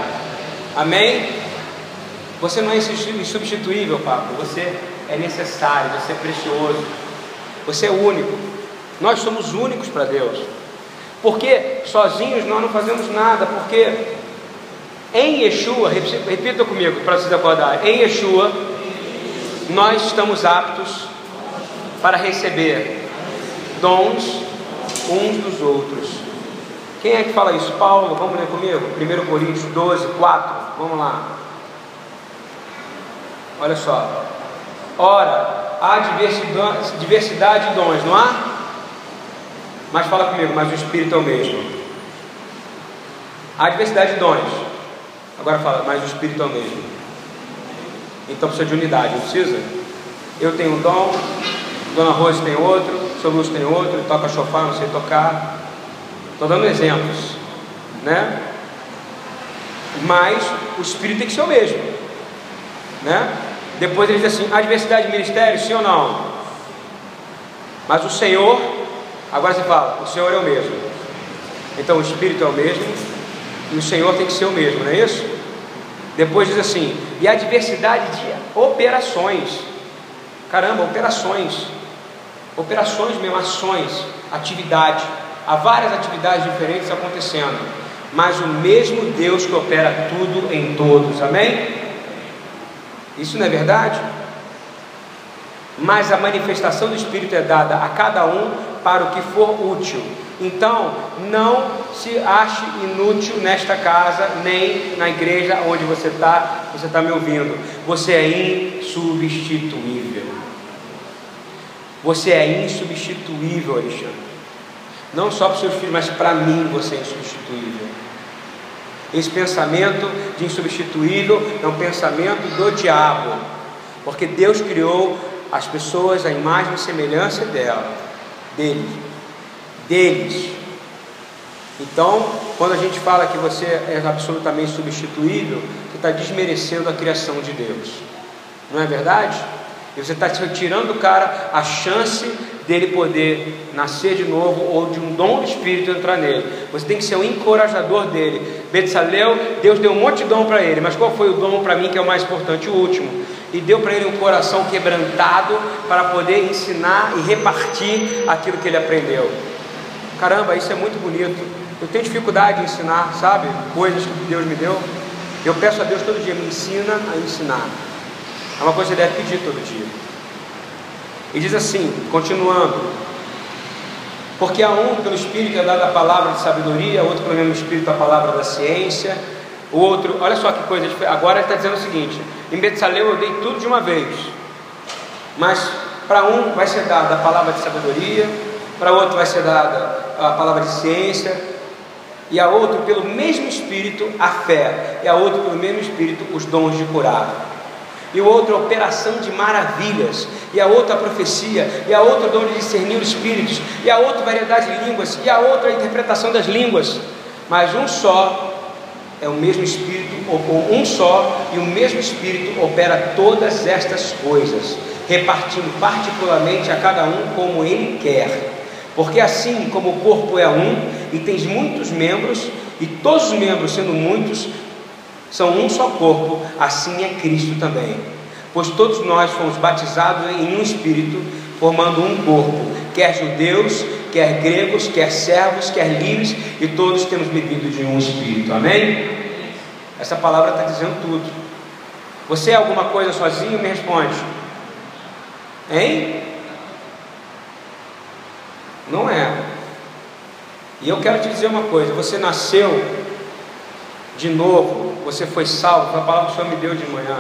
Amém? Você não é insubstituível, Pablo, você é necessário, você é precioso, você é único. Nós somos únicos para Deus. Porque sozinhos nós não fazemos nada, porque em Yeshua, repita comigo para vocês acordar, em Yeshua nós estamos aptos para receber dons uns dos outros. Quem é que fala isso? Paulo, vamos ler comigo? 1 Coríntios 12, 4. Vamos lá. Olha só. Ora, há diversidade de dons, não há? Mas fala comigo, mas o Espírito é o mesmo. Há diversidade de dons. Agora fala, mas o Espírito é o mesmo. Então precisa de unidade, não precisa? Eu tenho um dom, Dona Rose tem outro, seu tem outro, ele toca chofar, não sei tocar. Estou dando exemplos, né? Mas o Espírito tem que ser o mesmo, né? Depois ele diz assim: a diversidade de ministérios, sim ou não? Mas o Senhor, agora você fala, o Senhor é o mesmo. Então o Espírito é o mesmo e o Senhor tem que ser o mesmo, não é isso? Depois diz assim: e a diversidade de operações. Caramba, operações operações mesmo, ações, atividade. Há várias atividades diferentes acontecendo, mas o mesmo Deus que opera tudo em todos, amém? Isso não é verdade? Mas a manifestação do Espírito é dada a cada um para o que for útil. Então, não se ache inútil nesta casa, nem na igreja onde você está, você está me ouvindo. Você é insubstituível. Você é insubstituível, Alexandre. Não só para os seus filhos, mas para mim você é insubstituível. Esse pensamento de insubstituível é um pensamento do diabo, porque Deus criou as pessoas à imagem e semelhança dela, dele, deles. Então, quando a gente fala que você é absolutamente substituível, você está desmerecendo a criação de Deus, não é verdade? E você está tirando do cara a chance dele poder nascer de novo ou de um dom do Espírito entrar nele. Você tem que ser um encorajador dele. Betsaleu, Deus deu um monte de dom para ele, mas qual foi o dom para mim que é o mais importante? O último. E deu para ele um coração quebrantado para poder ensinar e repartir aquilo que ele aprendeu. Caramba, isso é muito bonito. Eu tenho dificuldade de ensinar, sabe? Coisas que Deus me deu. Eu peço a Deus todo dia, me ensina a ensinar. É uma coisa que você deve pedir todo dia. E diz assim, continuando: Porque a um pelo Espírito é dada a palavra de sabedoria, outro pelo mesmo Espírito a palavra da ciência, o outro, olha só que coisa. Agora ele está dizendo o seguinte: em Betsaleu eu dei tudo de uma vez, mas para um vai ser dada a palavra de sabedoria, para outro vai ser dada a palavra de ciência, e a outro pelo mesmo Espírito a fé, e a outro pelo mesmo Espírito os dons de curar e o outro operação de maravilhas, e a outra profecia, e a outra dom de discernir os espíritos, e a outra variedade de línguas, e a outra a interpretação das línguas, mas um só é o mesmo Espírito, ou um só, e o mesmo Espírito opera todas estas coisas, repartindo particularmente a cada um como ele quer. Porque assim como o corpo é um e tens muitos membros, e todos os membros sendo muitos, são um só corpo, assim é Cristo também. Pois todos nós fomos batizados em um espírito, formando um corpo, quer judeus, quer gregos, quer servos, quer livres, e todos temos bebido de um espírito. Amém? Essa palavra está dizendo tudo. Você é alguma coisa sozinho? Me responde. Hein? Não é. E eu quero te dizer uma coisa: você nasceu de novo você foi salvo, foi a palavra que o Senhor me deu de manhã.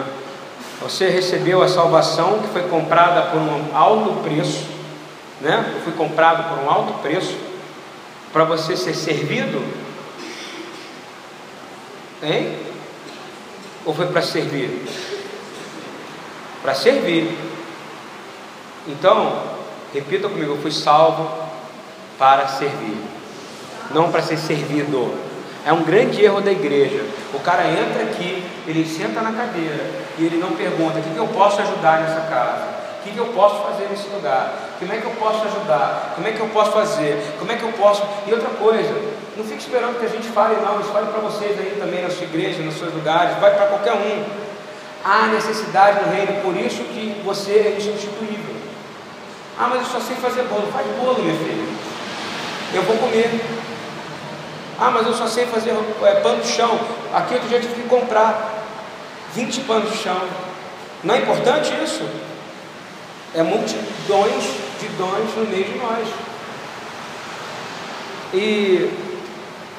Você recebeu a salvação que foi comprada por um alto preço, né? Eu fui comprado por um alto preço para você ser servido, hein? Ou foi para servir? Para servir. Então, repita comigo: eu fui salvo para servir, não para ser servido. É um grande erro da igreja. O cara entra aqui, ele senta na cadeira e ele não pergunta: o que, que eu posso ajudar nessa casa? O que, que eu posso fazer nesse lugar? Como é que eu posso ajudar? Como é que eu posso fazer? Como é que eu posso. E outra coisa, não fique esperando que a gente fale, não. Isso vale para vocês aí também na sua igreja, nos seus lugares, vai para qualquer um. Há necessidade no reino, por isso que você é insubstituível. Ah, mas eu só sei fazer bolo. Faz bolo, minha filha. Eu vou comer. Ah, mas eu só sei fazer é, pano de chão. Aqui outro dia eu tive que comprar 20 panos de chão. Não é importante isso? É multidões de dons no meio de nós. E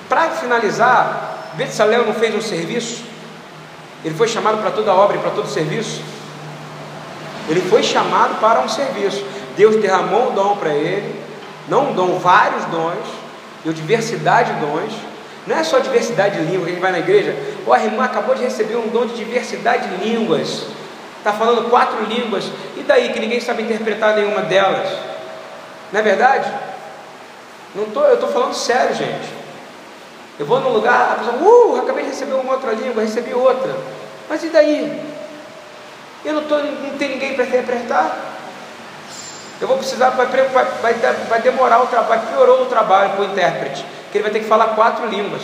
para finalizar, Betsalel não fez um serviço? Ele foi chamado para toda obra e para todo serviço? Ele foi chamado para um serviço. Deus derramou um dom para ele, não um dom, vários dons deu diversidade de dons, Não é só diversidade de língua, que a gente vai na igreja, ó, a irmã acabou de receber um dom de diversidade de línguas, está falando quatro línguas, e daí que ninguém sabe interpretar nenhuma delas? Não é verdade? Não tô, eu estou falando sério, gente. Eu vou num lugar, a pessoa, uh, acabei de receber uma outra língua, recebi outra. Mas e daí? Eu não, tô, não tem ninguém para interpretar. Eu vou precisar, vai, vai, vai, demorar o trabalho, piorou o trabalho para o intérprete que ele vai ter que falar quatro línguas.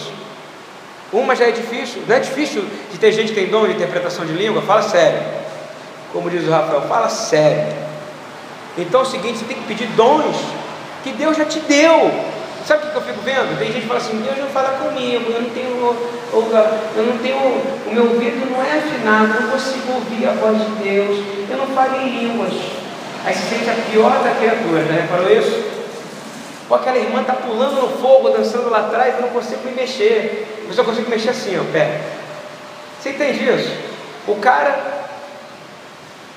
Uma já é difícil, não é difícil de ter gente que tem dom de interpretação de língua, fala sério. Como diz o Rafael, fala sério. Então é o seguinte, você tem que pedir dons que Deus já te deu. Sabe o que eu fico vendo? Tem gente que fala assim, Deus não fala comigo, eu não tenho, eu não tenho, o meu ouvido não é afinado, não consigo ouvir a voz de Deus, eu não falo em línguas. Aí se sente a pior da criatura, já reparou isso? Ou aquela irmã está pulando no fogo, dançando lá atrás, eu não consigo me mexer. Eu só consigo mexer assim, ó, pé. Você entende isso? O cara,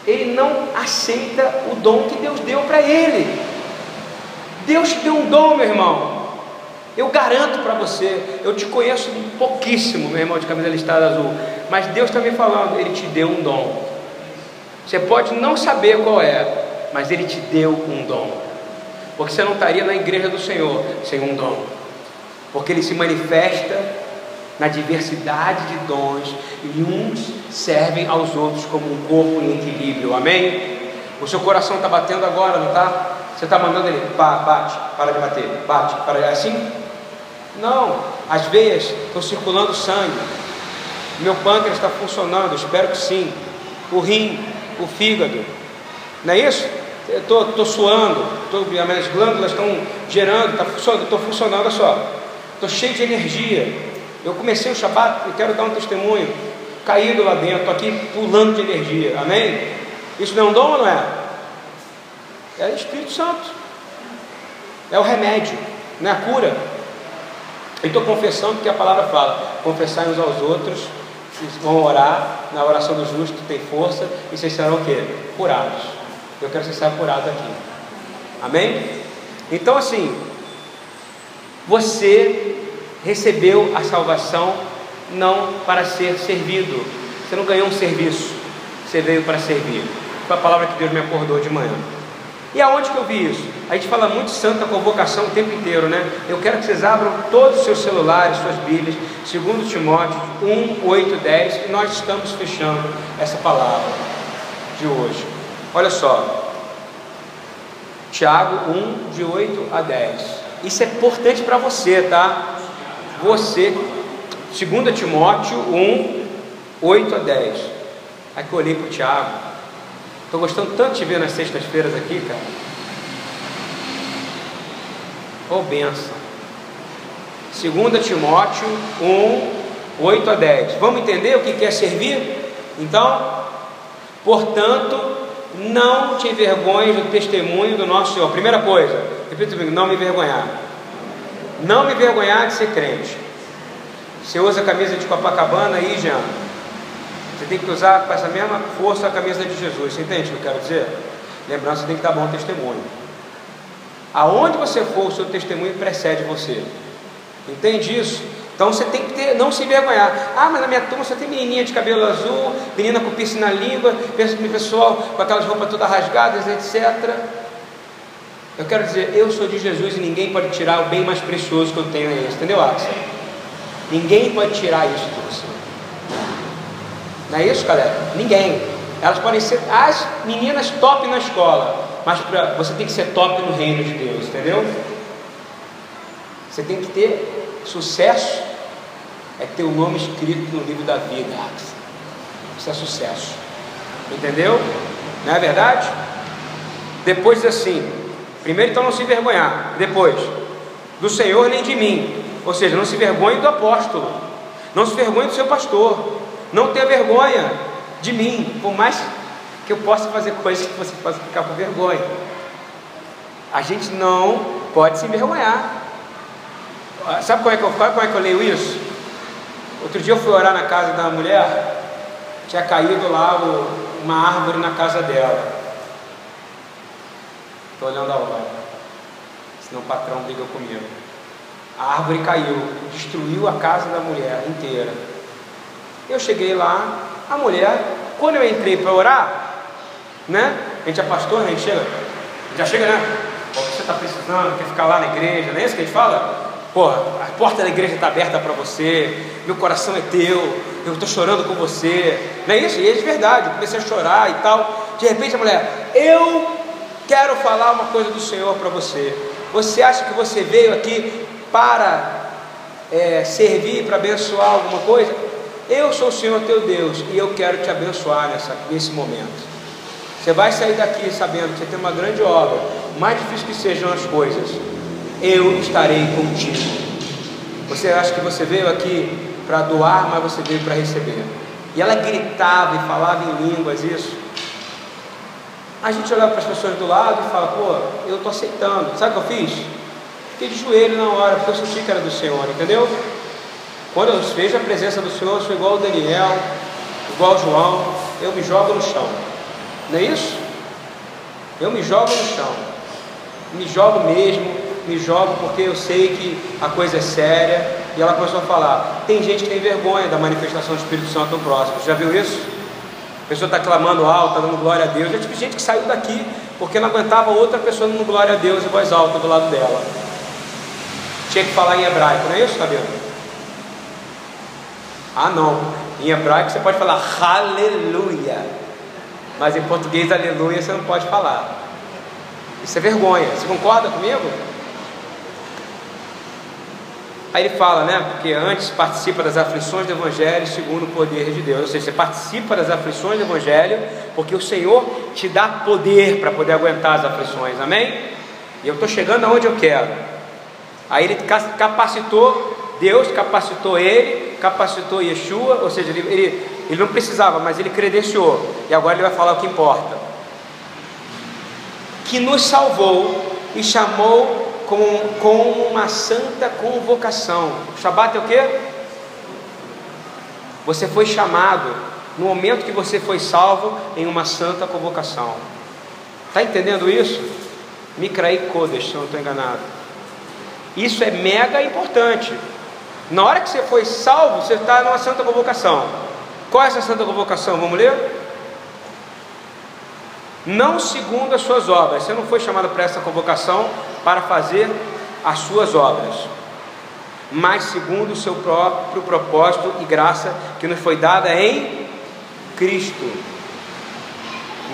ele não aceita o dom que Deus deu para ele. Deus te deu um dom, meu irmão. Eu garanto para você, eu te conheço pouquíssimo, meu irmão de camisa listada azul, mas Deus está me falando, Ele te deu um dom. Você pode não saber qual é, mas Ele te deu um dom porque você não estaria na igreja do Senhor sem um dom, porque ele se manifesta na diversidade de dons e uns servem aos outros como um corpo em equilíbrio, amém? O seu coração está batendo agora, não está? Você está mandando ele, bate, para de bater, bate, para de... É assim? Não, as veias estão circulando sangue, meu pâncreas está funcionando, espero que sim, o rim, o fígado, não é isso? Estou suando, tô, minhas glândulas estão gerando, está funcionando, estou funcionando, olha só, estou cheio de energia. Eu comecei o Shabat e quero dar um testemunho, caído lá dentro, estou aqui pulando de energia, amém? Isso não é um dom ou não é? É o Espírito Santo, é o remédio, não é a cura. E estou confessando que a palavra fala: confessai uns aos outros, vão orar, na oração do justo tem força, e vocês serão o quê? Curados. Eu quero ser curado aqui. Amém? Então, assim, você recebeu a salvação não para ser servido. Você não ganhou um serviço. Você veio para servir. Foi a palavra que Deus me acordou de manhã. E aonde que eu vi isso? A gente fala muito santa convocação o tempo inteiro, né? Eu quero que vocês abram todos os seus celulares, suas Bíblias, segundo Timóteo 1, 8, 10, e nós estamos fechando essa palavra de hoje. Olha só, Tiago 1, de 8 a 10. Isso é importante para você, tá? Você, 2 Timóteo 1, 8 a 10. Aí que eu olhei para o Tiago. Estou gostando tanto de ver nas sextas-feiras aqui, cara. Ô oh, benção. 2 Timóteo 1, 8 a 10. Vamos entender o que quer servir? Então, portanto, não te envergonhes do testemunho do nosso Senhor. Primeira coisa, repita comigo, não me envergonhar. Não me envergonhar de ser crente. Você usa a camisa de Copacabana aí, Jean. Você tem que usar com essa mesma força a camisa de Jesus. Você entende o que eu quero dizer? Lembrando, você tem que dar bom testemunho. Aonde você for, o seu testemunho precede você. Entende isso? Então você tem que ter, não se envergonhar. Ah, mas na minha turma só tem menininha de cabelo azul, menina com piercing na língua, pessoal com aquelas roupas todas rasgadas, etc. Eu quero dizer, eu sou de Jesus e ninguém pode tirar o bem mais precioso que eu tenho é esse, entendeu, Axel? Ninguém pode tirar isso de você. Não é isso, galera? Ninguém. Elas podem ser as meninas top na escola, mas pra, você tem que ser top no reino de Deus, entendeu? Você tem que ter Sucesso é ter o nome escrito no livro da vida. Isso é sucesso. Entendeu? Não é verdade? Depois assim, primeiro então não se envergonhar. Depois, do Senhor nem de mim. Ou seja, não se vergonhe do apóstolo. Não se vergonhe do seu pastor. Não tenha vergonha de mim. Por mais que eu possa fazer coisas que você possa ficar com vergonha. A gente não pode se envergonhar. Ah, sabe como é, que eu, como é que eu leio isso? Outro dia eu fui orar na casa da mulher, tinha caído lá o, uma árvore na casa dela. Estou olhando a hora, senão o patrão briga comigo. A árvore caiu, destruiu a casa da mulher inteira. Eu cheguei lá, a mulher, quando eu entrei para orar, né? A gente é pastor, a gente chega, já chega, né? O que você está precisando, quer ficar lá na igreja, não é isso que a gente fala? Porra, a porta da igreja está aberta para você, meu coração é teu, eu estou chorando com você, não é isso? E é de verdade, eu comecei a chorar e tal. De repente a mulher, eu quero falar uma coisa do Senhor para você. Você acha que você veio aqui para é, servir, para abençoar alguma coisa? Eu sou o Senhor teu Deus e eu quero te abençoar nessa, nesse momento. Você vai sair daqui sabendo que você tem uma grande obra, mais difícil que sejam as coisas, eu estarei contigo. Você acha que você veio aqui para doar, mas você veio para receber. E ela gritava e falava em línguas isso. A gente olhava para as pessoas do lado e fala, pô, eu estou aceitando. Sabe o que eu fiz? Fiquei de joelho na hora, porque eu senti que era do Senhor, entendeu? Quando eu vejo a presença do Senhor, eu sou igual o Daniel, igual o João, eu me jogo no chão. Não é isso? Eu me jogo no chão. Me jogo mesmo, me jogo porque eu sei que a coisa é séria. E ela começou a falar: tem gente que tem vergonha da manifestação do Espírito Santo no próximo. Já viu isso? A pessoa está clamando alto, dando glória a Deus. Já tive gente que saiu daqui porque não aguentava outra pessoa dando glória a Deus em voz alta do lado dela. Tinha que falar em hebraico, não é isso, cabelo? Ah, não. Em hebraico você pode falar aleluia. Mas em português, aleluia, você não pode falar. Isso é vergonha. Você concorda comigo? Aí ele fala, né? Porque antes participa das aflições do Evangelho segundo o poder de Deus. Ou seja, você participa das aflições do Evangelho porque o Senhor te dá poder para poder aguentar as aflições. Amém? E eu estou chegando aonde eu quero. Aí ele capacitou, Deus capacitou ele, capacitou Yeshua, ou seja, ele, ele, ele não precisava, mas ele credenciou. E agora ele vai falar o que importa. Que nos salvou e chamou com, com uma santa convocação. Shabat é o que? Você foi chamado no momento que você foi salvo em uma santa convocação. Está entendendo isso? Micraí Kodesh, se eu não estou enganado. Isso é mega importante. Na hora que você foi salvo, você está numa santa convocação. Qual é essa santa convocação? Vamos ler? Não segundo as suas obras. Você não foi chamado para essa convocação para fazer as suas obras, mas segundo o seu próprio propósito e graça que nos foi dada em Cristo.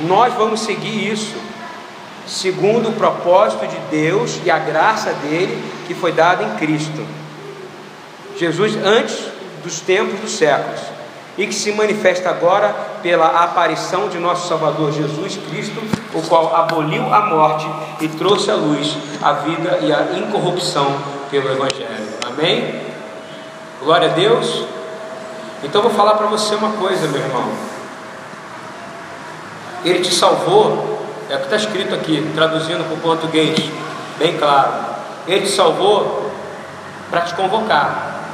Nós vamos seguir isso, segundo o propósito de Deus e a graça dele que foi dada em Cristo. Jesus antes dos tempos dos séculos e que se manifesta agora pela aparição de nosso Salvador Jesus Cristo, o qual aboliu a morte e trouxe à luz a vida e a incorrupção pelo Evangelho. Amém? Glória a Deus. Então vou falar para você uma coisa, meu irmão. Ele te salvou, é o que está escrito aqui, traduzindo para o português, bem claro. Ele te salvou para te convocar.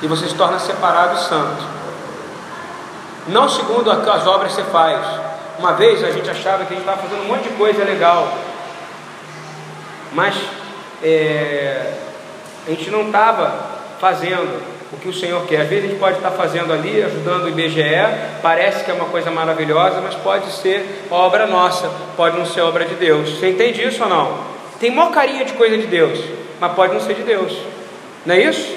E você se torna separado e santo não segundo as obras que você faz. Uma vez a gente achava que a gente estava fazendo um monte de coisa legal, mas é, a gente não estava fazendo o que o Senhor quer. Às vezes a gente pode estar fazendo ali, ajudando o IBGE, parece que é uma coisa maravilhosa, mas pode ser obra nossa, pode não ser obra de Deus. Você entende isso ou não? Tem maior carinha de coisa de Deus, mas pode não ser de Deus. Não é isso?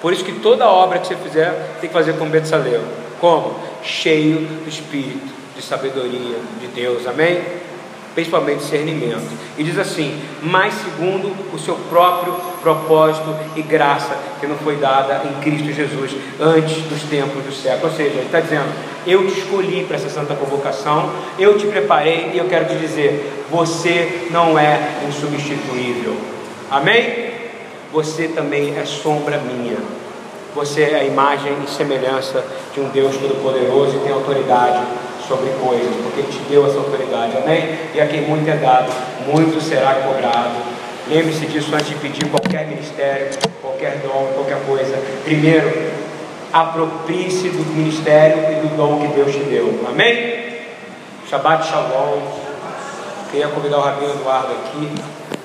Por isso que toda obra que você fizer tem que fazer com Betsaleu. Como? Cheio do Espírito de sabedoria de Deus, amém? Principalmente discernimento. E diz assim: mas segundo o seu próprio propósito e graça que não foi dada em Cristo Jesus antes dos tempos do século. Ou seja, ele está dizendo: eu te escolhi para essa santa convocação, eu te preparei e eu quero te dizer: você não é insubstituível. Amém? Você também é sombra minha. Você é a imagem e semelhança de um Deus Todo-Poderoso e tem autoridade sobre coisas, porque Ele te deu essa autoridade, amém? E a quem muito é dado, muito será cobrado. Lembre-se disso antes de pedir qualquer ministério, qualquer dom, qualquer coisa. Primeiro, aproprie-se do ministério e do dom que Deus te deu, amém? Shabbat Shalom. Queria convidar o Rabino Eduardo aqui.